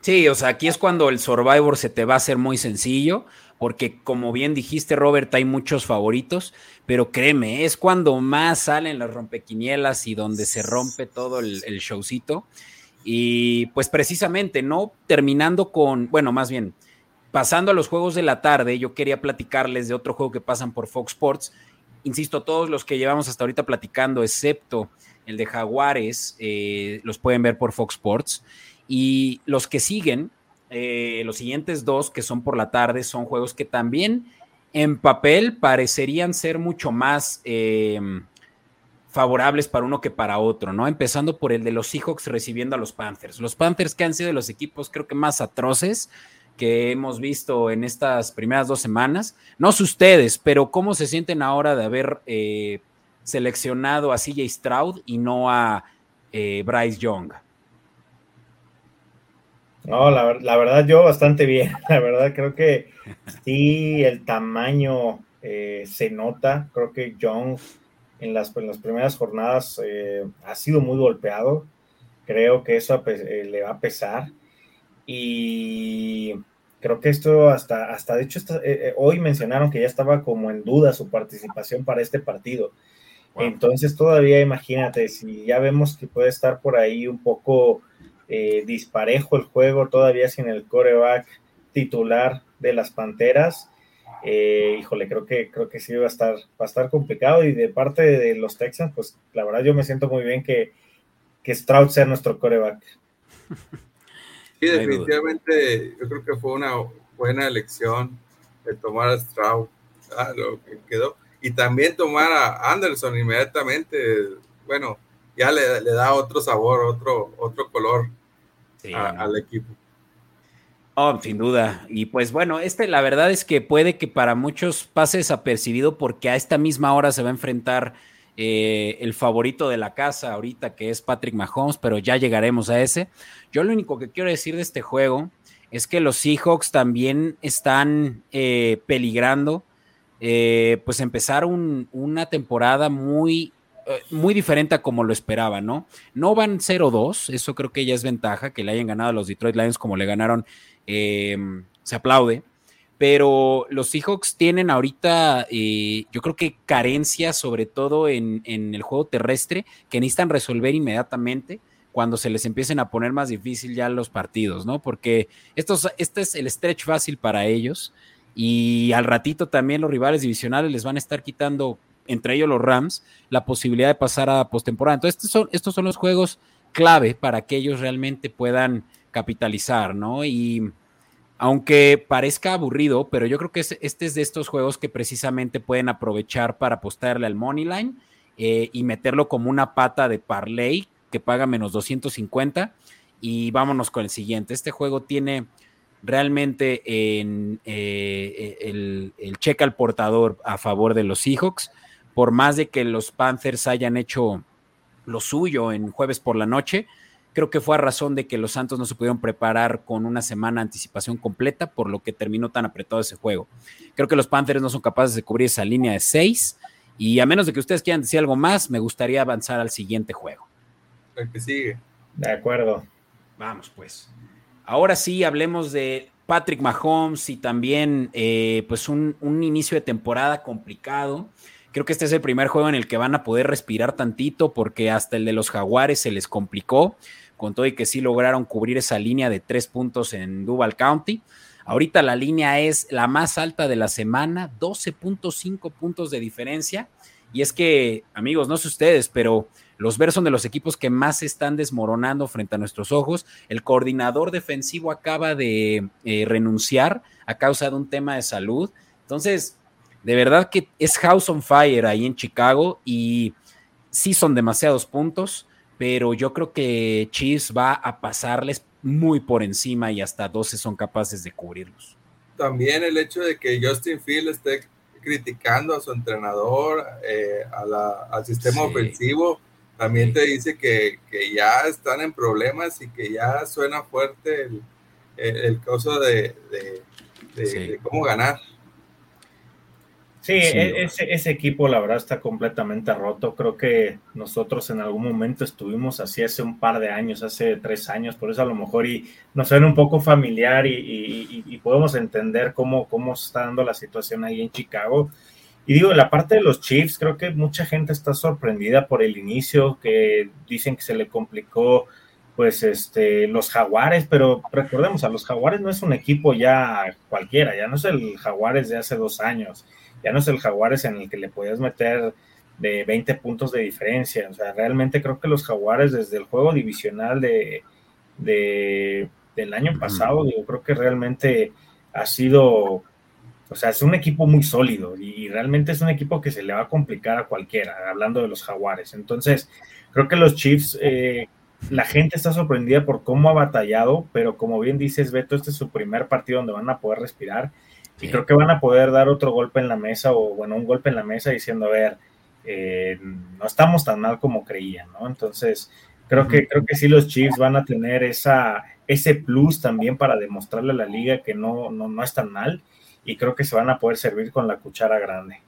Sí, o sea, aquí es cuando el Survivor se te va a hacer muy sencillo, porque como bien dijiste, Robert, hay muchos favoritos, pero créeme, es cuando más salen las rompequinielas y donde se rompe todo el, el showcito. Y pues precisamente, ¿no? Terminando con, bueno, más bien, pasando a los juegos de la tarde, yo quería platicarles de otro juego que pasan por Fox Sports. Insisto, todos los que llevamos hasta ahorita platicando, excepto el de Jaguares, eh, los pueden ver por Fox Sports. Y los que siguen, eh, los siguientes dos que son por la tarde, son juegos que también en papel parecerían ser mucho más eh, favorables para uno que para otro, ¿no? Empezando por el de los Seahawks recibiendo a los Panthers. Los Panthers que han sido los equipos creo que más atroces que hemos visto en estas primeras dos semanas. No sé ustedes, pero ¿cómo se sienten ahora de haber eh, seleccionado a CJ Stroud y no a eh, Bryce Young? No, la, verdad yo bastante bien. La verdad creo que sí, el tamaño eh, se nota. Creo que Young en las, las primeras jornadas ha sido muy golpeado. Creo que eso le va a pesar. Y creo que esto hasta, hasta de hecho, eh, hoy mencionaron que ya estaba como en duda su participación para este partido. Entonces todavía imagínate, si ya vemos que puede estar por ahí un poco disparejo el juego, todavía sin el coreback titular de las Panteras, eh, híjole, creo que, creo que sí va a estar, va a estar complicado. Y de parte de los Texans, pues la verdad yo me siento muy bien que, que Stroud sea nuestro coreback. Sí, definitivamente yo creo que fue una buena elección de tomar a Stroud, ah, lo que quedó. Y también tomar a Anderson inmediatamente, bueno, ya le, da otro sabor, otro, otro color al equipo. Oh, sin duda. Y pues bueno, este la verdad es que puede que para muchos pase desapercibido porque a esta misma hora se va a enfrentar eh, el favorito de la casa ahorita, que es Patrick Mahomes, pero ya llegaremos a ese. Yo lo único que quiero decir de este juego es que los Seahawks también están eh, peligrando, eh, pues empezar una temporada muy muy diferente a como lo esperaba, ¿no? No van 0-2, eso creo que ya es ventaja, que le hayan ganado a los Detroit Lions como le ganaron Em, se aplaude. Pero los Seahawks tienen ahorita, eh, yo creo que carencias, sobre todo en, el juego terrestre, que necesitan resolver inmediatamente cuando se les empiecen a poner más difícil ya los partidos, ¿no? Porque estos, este es el stretch fácil para ellos y al ratito también los rivales divisionales les van a estar quitando, entre ellos los Rams, la posibilidad de pasar a postemporada. Entonces, estos son, estos son los juegos clave para que ellos realmente puedan capitalizar, ¿no? Y aunque parezca aburrido, pero yo creo que este es de estos juegos que precisamente pueden aprovechar para apostarle al money line eh, y meterlo como una pata de parlay que paga menos 250. Y vámonos con el siguiente. Este juego tiene realmente en, eh, el, el cheque al portador a favor de los Seahawks, por más de que los Panthers hayan hecho lo suyo en jueves por la noche Creo que fue a razón de que los Santos no se pudieron preparar con una semana de anticipación completa, por lo que terminó tan apretado ese juego. Creo que los Panthers no son capaces de cubrir esa línea de seis. Y a menos de que ustedes quieran decir algo más, me gustaría avanzar al siguiente juego. El que sigue. De acuerdo. Vamos, pues. ahora sí hablemos de Patrick Mahomes y también eh, pues un, un, inicio de temporada complicado. Creo que este es el primer juego en el que van a poder respirar tantito porque hasta el de los jaguares se les complicó, con todo y que sí lograron cubrir esa línea de tres puntos en Duval County. Ahorita la línea es la más alta de la semana, 12.5 puntos de diferencia. Y es que, amigos, no sé ustedes, pero los Bears son de los equipos que más se están desmoronando frente a nuestros ojos. El coordinador defensivo acaba de eh, renunciar a causa de un tema de salud. Entonces, de verdad que es House on Fire ahí en Chicago y sí son demasiados puntos, pero yo creo que Chiefs va a pasarles muy por encima y hasta 12 son capaces de cubrirlos. También el hecho de que Justin Field esté criticando a su entrenador, eh, al sistema ofensivo, también te dice que, ya están en problemas y que ya suena fuerte el, el, caso de, cómo ganar. Sí, e, ese, ese, equipo la verdad está completamente roto. Creo que nosotros en algún momento estuvimos así hace un par de años, hace tres años, por eso a lo mejor y nos suena un poco familiar y, y podemos entender cómo, cómo está dando la situación ahí en Chicago. Y digo, la parte de los Chiefs, creo que mucha gente está sorprendida por el inicio, que dicen que se le complicó, pues, este, los Jaguares, pero recordemos, a los Jaguares no es un equipo ya cualquiera, ya no es el Jaguares de hace dos años, ya no es el Jaguares en el que le podías meter de 20 puntos de diferencia. O sea, realmente creo que los Jaguares desde el juego divisional de, de del año pasado, digo, creo que realmente ha sido o sea, es un equipo muy sólido y realmente es un equipo que se le va a complicar a cualquiera, hablando de los jaguares. Entonces, creo que los Chiefs, eh, la gente está sorprendida por cómo ha batallado, pero como bien dices, Beto, este es su primer partido donde van a poder respirar y creo que van a poder dar otro golpe en la mesa o, bueno, un golpe en la mesa diciendo, a ver, eh, no estamos tan mal como creían, ¿no? Entonces, creo que, creo que sí los Chiefs van a tener esa, ese plus también para demostrarle a la liga que no, no, no es tan mal y creo que se van a poder servir con la cuchara grande.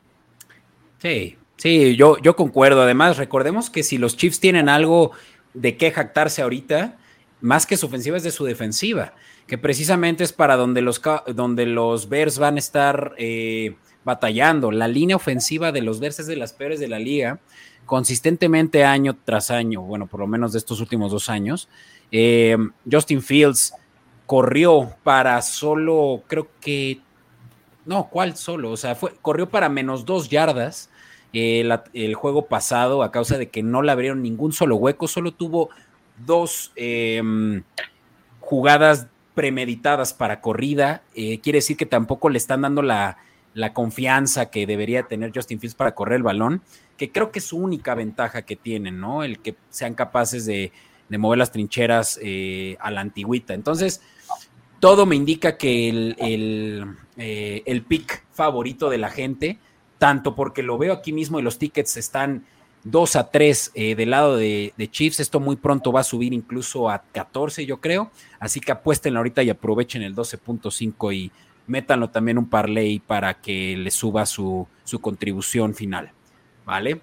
Sí, sí, yo, yo concuerdo. Además, recordemos que si los Chiefs tienen algo de qué jactarse ahorita, más que su ofensiva es de su defensiva, que precisamente es para donde los, donde los Bears van a estar eh, batallando. La línea ofensiva de los Bears es de las peores de la liga, consistentemente año tras año, bueno, por lo menos de estos últimos dos años. Eh, Justin Fields corrió para solo, creo que no, ¿cuál solo? O sea, fue, corrió para menos dos yardas eh, el juego pasado a causa de que no le abrieron ningún solo hueco, solo tuvo dos em, jugadas premeditadas para corrida. Eh, quiere decir que tampoco le están dando la, confianza que debería tener Justin Fields para correr el balón, que creo que es su única ventaja que tienen, ¿no? El que sean capaces de, mover las trincheras eh, a la antigüita. Entonces, todo me indica que el, eh, el, pick favorito de la gente, tanto porque lo veo aquí mismo y los tickets están 2 a 3 eh, del lado de, Chiefs, esto muy pronto va a subir incluso a 14 yo creo, así que apuesten ahorita y aprovechen el 12.5 y métanlo también un parlay para que le suba su, su contribución final, ¿vale?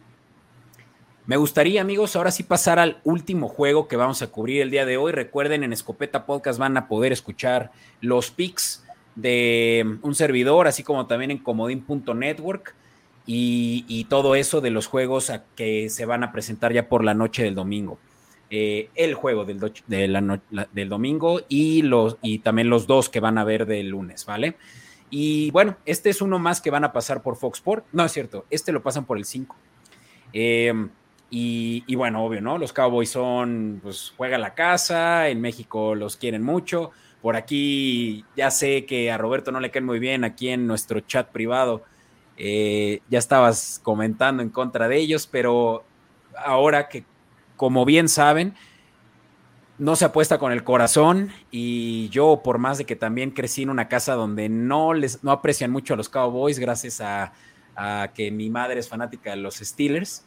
Me gustaría, amigos, ahora sí pasar al último juego que vamos a cubrir el día de hoy. Recuerden, en Escopeta Podcast van a poder escuchar los picks de un servidor, así como también en comodín.network y, y todo eso de los juegos que se van a presentar ya por la noche del domingo. Eh, el juego del, del domingo y, los, y también los dos que van a ver del lunes, ¿vale? Y bueno, este es uno más que van a pasar por Fox Sport. No es cierto, este lo pasan por el 5. Eh, y, bueno, obvio, ¿no? Los Cowboys son, pues juega la casa, en México los quieren mucho. Por aquí ya sé que a Roberto no le caen muy bien aquí en nuestro chat privado. Eh, ya estabas comentando en contra de ellos, pero ahora que, como bien saben, no se apuesta con el corazón y yo, por más de que también crecí en una casa donde no les no aprecian mucho a los Cowboys, gracias a, que mi madre es fanática de los Steelers,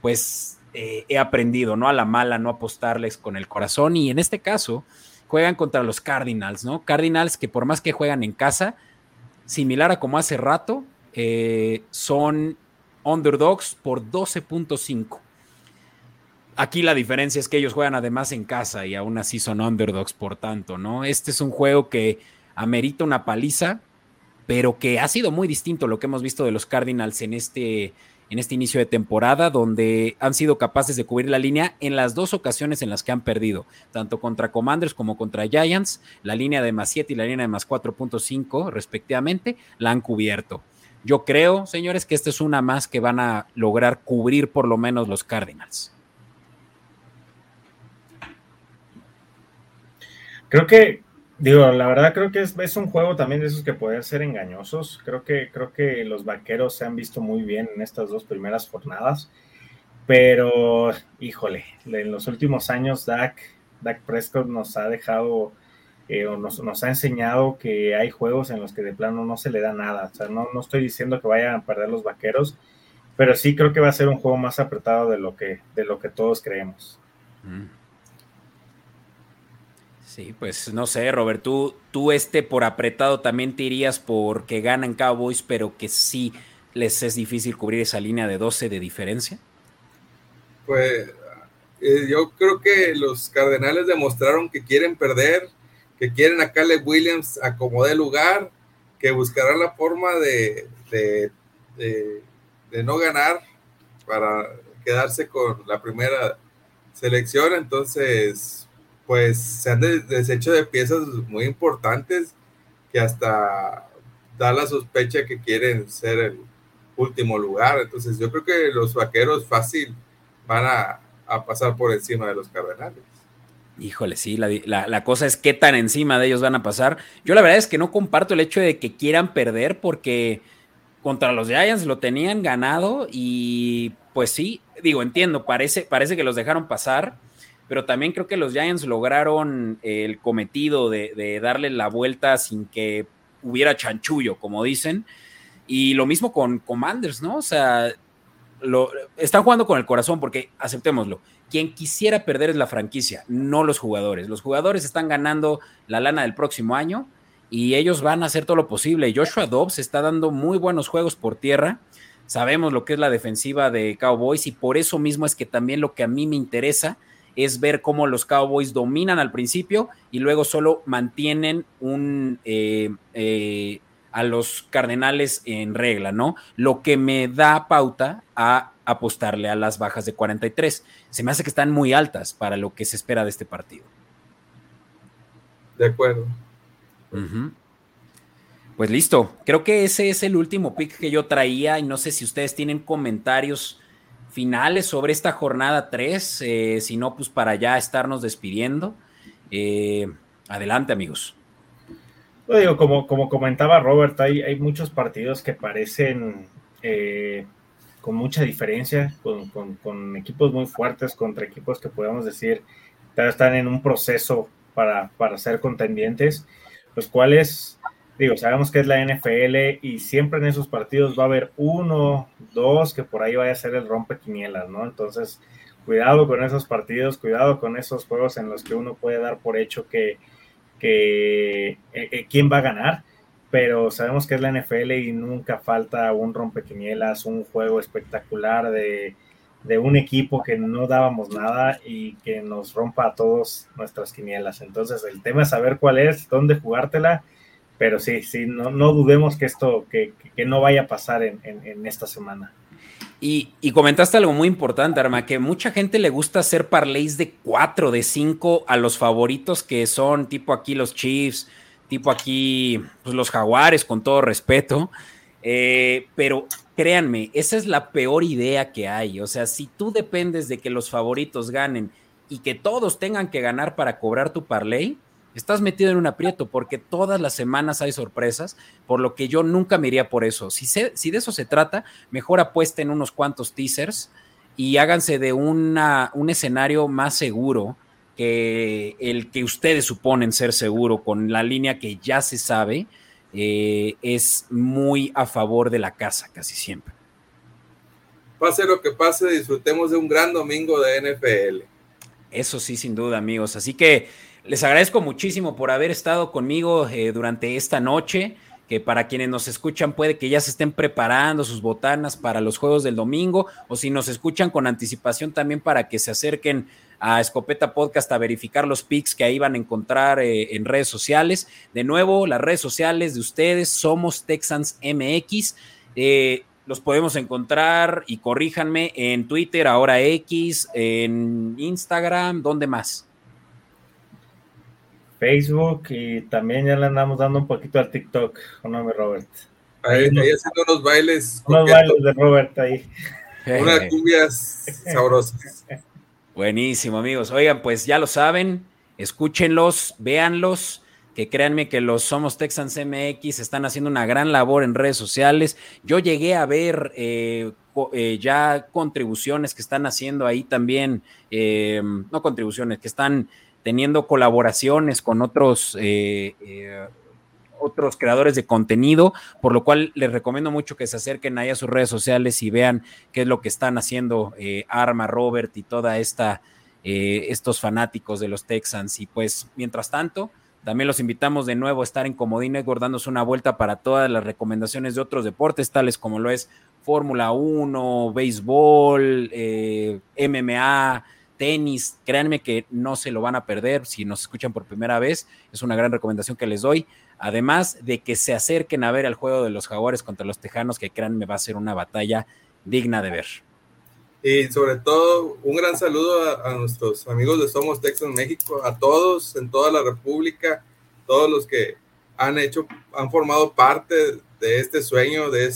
pues eh, he aprendido, ¿no? A la mala, no apostarles con el corazón. Y en este caso, juegan contra los Cardinals, ¿no? Cardinals que por más que juegan en casa, similar a como hace rato, eh, son underdogs por 12.5. aquí la diferencia es que ellos juegan además en casa y aún así son underdogs, por tanto, ¿no? Este es un juego que amerita una paliza, pero que ha sido muy distinto lo que hemos visto de los Cardinals en este, en este inicio de temporada, donde han sido capaces de cubrir la línea en las dos ocasiones en las que han perdido, tanto contra Commanders como contra Giants, la línea de más 7 y la línea de más 4.5 respectivamente, la han cubierto. Yo creo, señores, que esta es una más que van a lograr cubrir por lo menos los Cardinals. Creo que, digo, la verdad creo que es, un juego también de esos que pueden ser engañosos. Creo que, creo que los vaqueros se han visto muy bien en estas dos primeras jornadas. Pero, híjole, en los últimos años Dak, Dak Prescott nos ha dejado eh, nos, ha enseñado que hay juegos en los que de plano no se le da nada. O sea, no, no estoy diciendo que vayan a perder los vaqueros, pero sí creo que va a ser un juego más apretado de lo que, de lo que todos creemos. Mm. Sí, pues no sé, Robert, tú, tú este por apretado también te irías porque ganan Cowboys, pero que sí les es difícil cubrir esa línea de 12 de diferencia. Pues eh, yo creo que los Cardenales demostraron que quieren perder, que quieren a Caleb Williams acomodar lugar, que buscarán la forma de, de, no ganar para quedarse con la primera selección. Entonces, pues se han deshecho de piezas muy importantes que hasta da la sospecha que quieren ser el último lugar. Entonces, yo creo que los vaqueros fácil van a pasar por encima de los cardenales. Híjole, sí, la, cosa es qué tan encima de ellos van a pasar. Yo la verdad es que no comparto el hecho de que quieran perder porque contra los Giants lo tenían ganado y pues sí, digo, entiendo, parece, parece que los dejaron pasar, pero también creo que los Giants lograron el cometido de, darle la vuelta sin que hubiera chanchullo, como dicen. Y lo mismo con Commanders, ¿no? O sea, están jugando con el corazón porque, aceptémoslo, quien quisiera perder es la franquicia, no los jugadores. Los jugadores están ganando la lana del próximo año y ellos van a hacer todo lo posible. Joshua Dobbs está dando muy buenos juegos por tierra. Sabemos lo que es la defensiva de Cowboys y por eso mismo es que también lo que a mí me interesa es ver cómo los Cowboys dominan al principio y luego solo mantienen un eh, eh, a los Cardenales en regla, ¿no? Lo que me da pauta a apostarle a las bajas de 43. Se me hace que están muy altas para lo que se espera de este partido. De acuerdo. Pues listo, creo que ese es el último pick que yo traía y no sé si ustedes tienen comentarios finales sobre esta jornada 3, eh, si no, pues para ya estarnos despidiendo. Eh, adelante amigos. Digo, como, como comentaba Robert, hay, hay muchos partidos que parecen eh, con mucha diferencia, con, equipos muy fuertes contra equipos que podemos decir están en un proceso para, para ser contendientes, los cuales, digo, sabemos que es la NFL y siempre en esos partidos va a haber uno, dos, que por ahí vaya a ser el rompequinielas, ¿no? Entonces, cuidado con esos partidos, cuidado con esos juegos en los que uno puede dar por hecho que, que eh, eh, quién va a ganar pero sabemos que es la NFL y nunca falta un rompequinielas, un juego espectacular de, un equipo que no dábamos nada y que nos rompa a todos nuestras quinielas. Entonces el tema es saber cuál es, dónde jugártela, pero sí, sí, no, no dudemos que esto, que, no vaya a pasar en, esta semana. Y, comentaste algo muy importante, Arma, que mucha gente le gusta hacer parlays de cuatro, de cinco a los favoritos que son tipo aquí los Chiefs, tipo aquí, pues los jaguares, con todo respeto. Eh, pero créanme, esa es la peor idea que hay. O sea, si tú dependes de que los favoritos ganen y que todos tengan que ganar para cobrar tu parlay, estás metido en un aprieto porque todas las semanas hay sorpresas, por lo que yo nunca me iría por eso. Si, si de eso se trata, mejor apuesten unos cuantos teasers y háganse de una, un escenario más seguro que el que ustedes suponen ser seguro con la línea que ya se sabe eh, es muy a favor de la casa casi siempre. Pase lo que pase, disfrutemos de un gran domingo de NFL. Eso sí, sin duda, amigos. Así que les agradezco muchísimo por haber estado conmigo eh, durante esta noche. que para quienes nos escuchan puede que ya se estén preparando sus botanas para los juegos del domingo, o si nos escuchan con anticipación también para que se acerquen a Escopeta Podcast a verificar los pics que ahí van a encontrar eh, en redes sociales. De nuevo, las redes sociales de ustedes somos Texans MX. Eh, los podemos encontrar y corríjanme en Twitter, ahora X, en Instagram, ¿dónde más? Facebook y también ya le andamos dando un poquito al TikTok, ¿no, mi Robert? Ahí, haciendo unos bailes. Unos bailes de Robert ahí. Unas cumbias sabrosas. Buenísimo, amigos. Oigan, pues ya lo saben, escúchenlos, véanlos, que créanme que los Somos Texans MX están haciendo una gran labor en redes sociales. Yo llegué a ver eh, eh, ya contribuciones que están haciendo ahí también, eh, no contribuciones, que están teniendo colaboraciones con otros, eh, eh, otros creadores de contenido, por lo cual les recomiendo mucho que se acerquen ahí a sus redes sociales y vean qué es lo que están haciendo eh, Arma, Robert y toda esta, estos fanáticos de los Texans. Y pues, mientras tanto, también los invitamos de nuevo a estar en Comodín Network dándose una vuelta para todas las recomendaciones de otros deportes, tales como lo es Fórmula 1, béisbol, MMA, tenis, créanme que no se lo van a perder si nos escuchan por primera vez, es una gran recomendación que les doy, además de que se acerquen a ver el juego de los jaguares contra los tejanos, que créanme va a ser una batalla digna de ver. Y sobre todo, un gran saludo a, nuestros amigos de Somos Texas México, a todos en toda la República, todos los que han hecho, han formado parte de este sueño, de,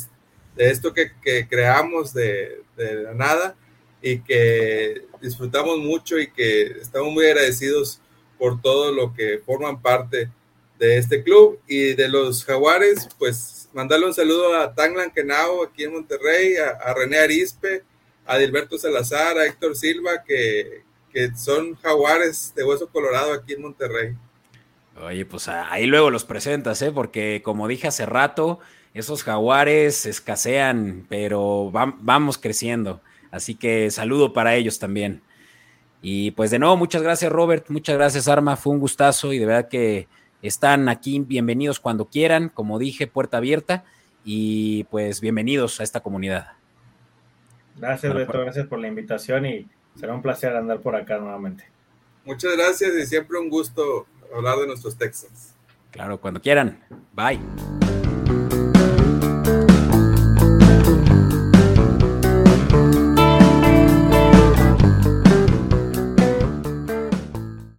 de esto que, creamos de, de la nada y que disfrutamos mucho y que estamos muy agradecidos por todo lo que forman parte de este club y de los jaguares, pues mandarle un saludo a Tanglan Kenao aquí en Monterrey, a, René Arispe, a Dilberto Salazar, a Héctor Silva, que, que son jaguares de hueso colorado aquí en Monterrey. Oye, pues ahí luego los presentas, ¿eh? porque como dije hace rato, esos jaguares escasean, pero vamos creciendo. Así que saludo para ellos también. Y pues de nuevo, muchas gracias Robert, muchas gracias Arma, fue un gustazo y de verdad que están aquí bienvenidos cuando quieran, como dije, puerta abierta y pues bienvenidos a esta comunidad. Gracias Beto, pues gracias por la invitación y será un placer andar por acá nuevamente. Muchas gracias y siempre un gusto hablar de nuestros textos. Claro, cuando quieran. Bye.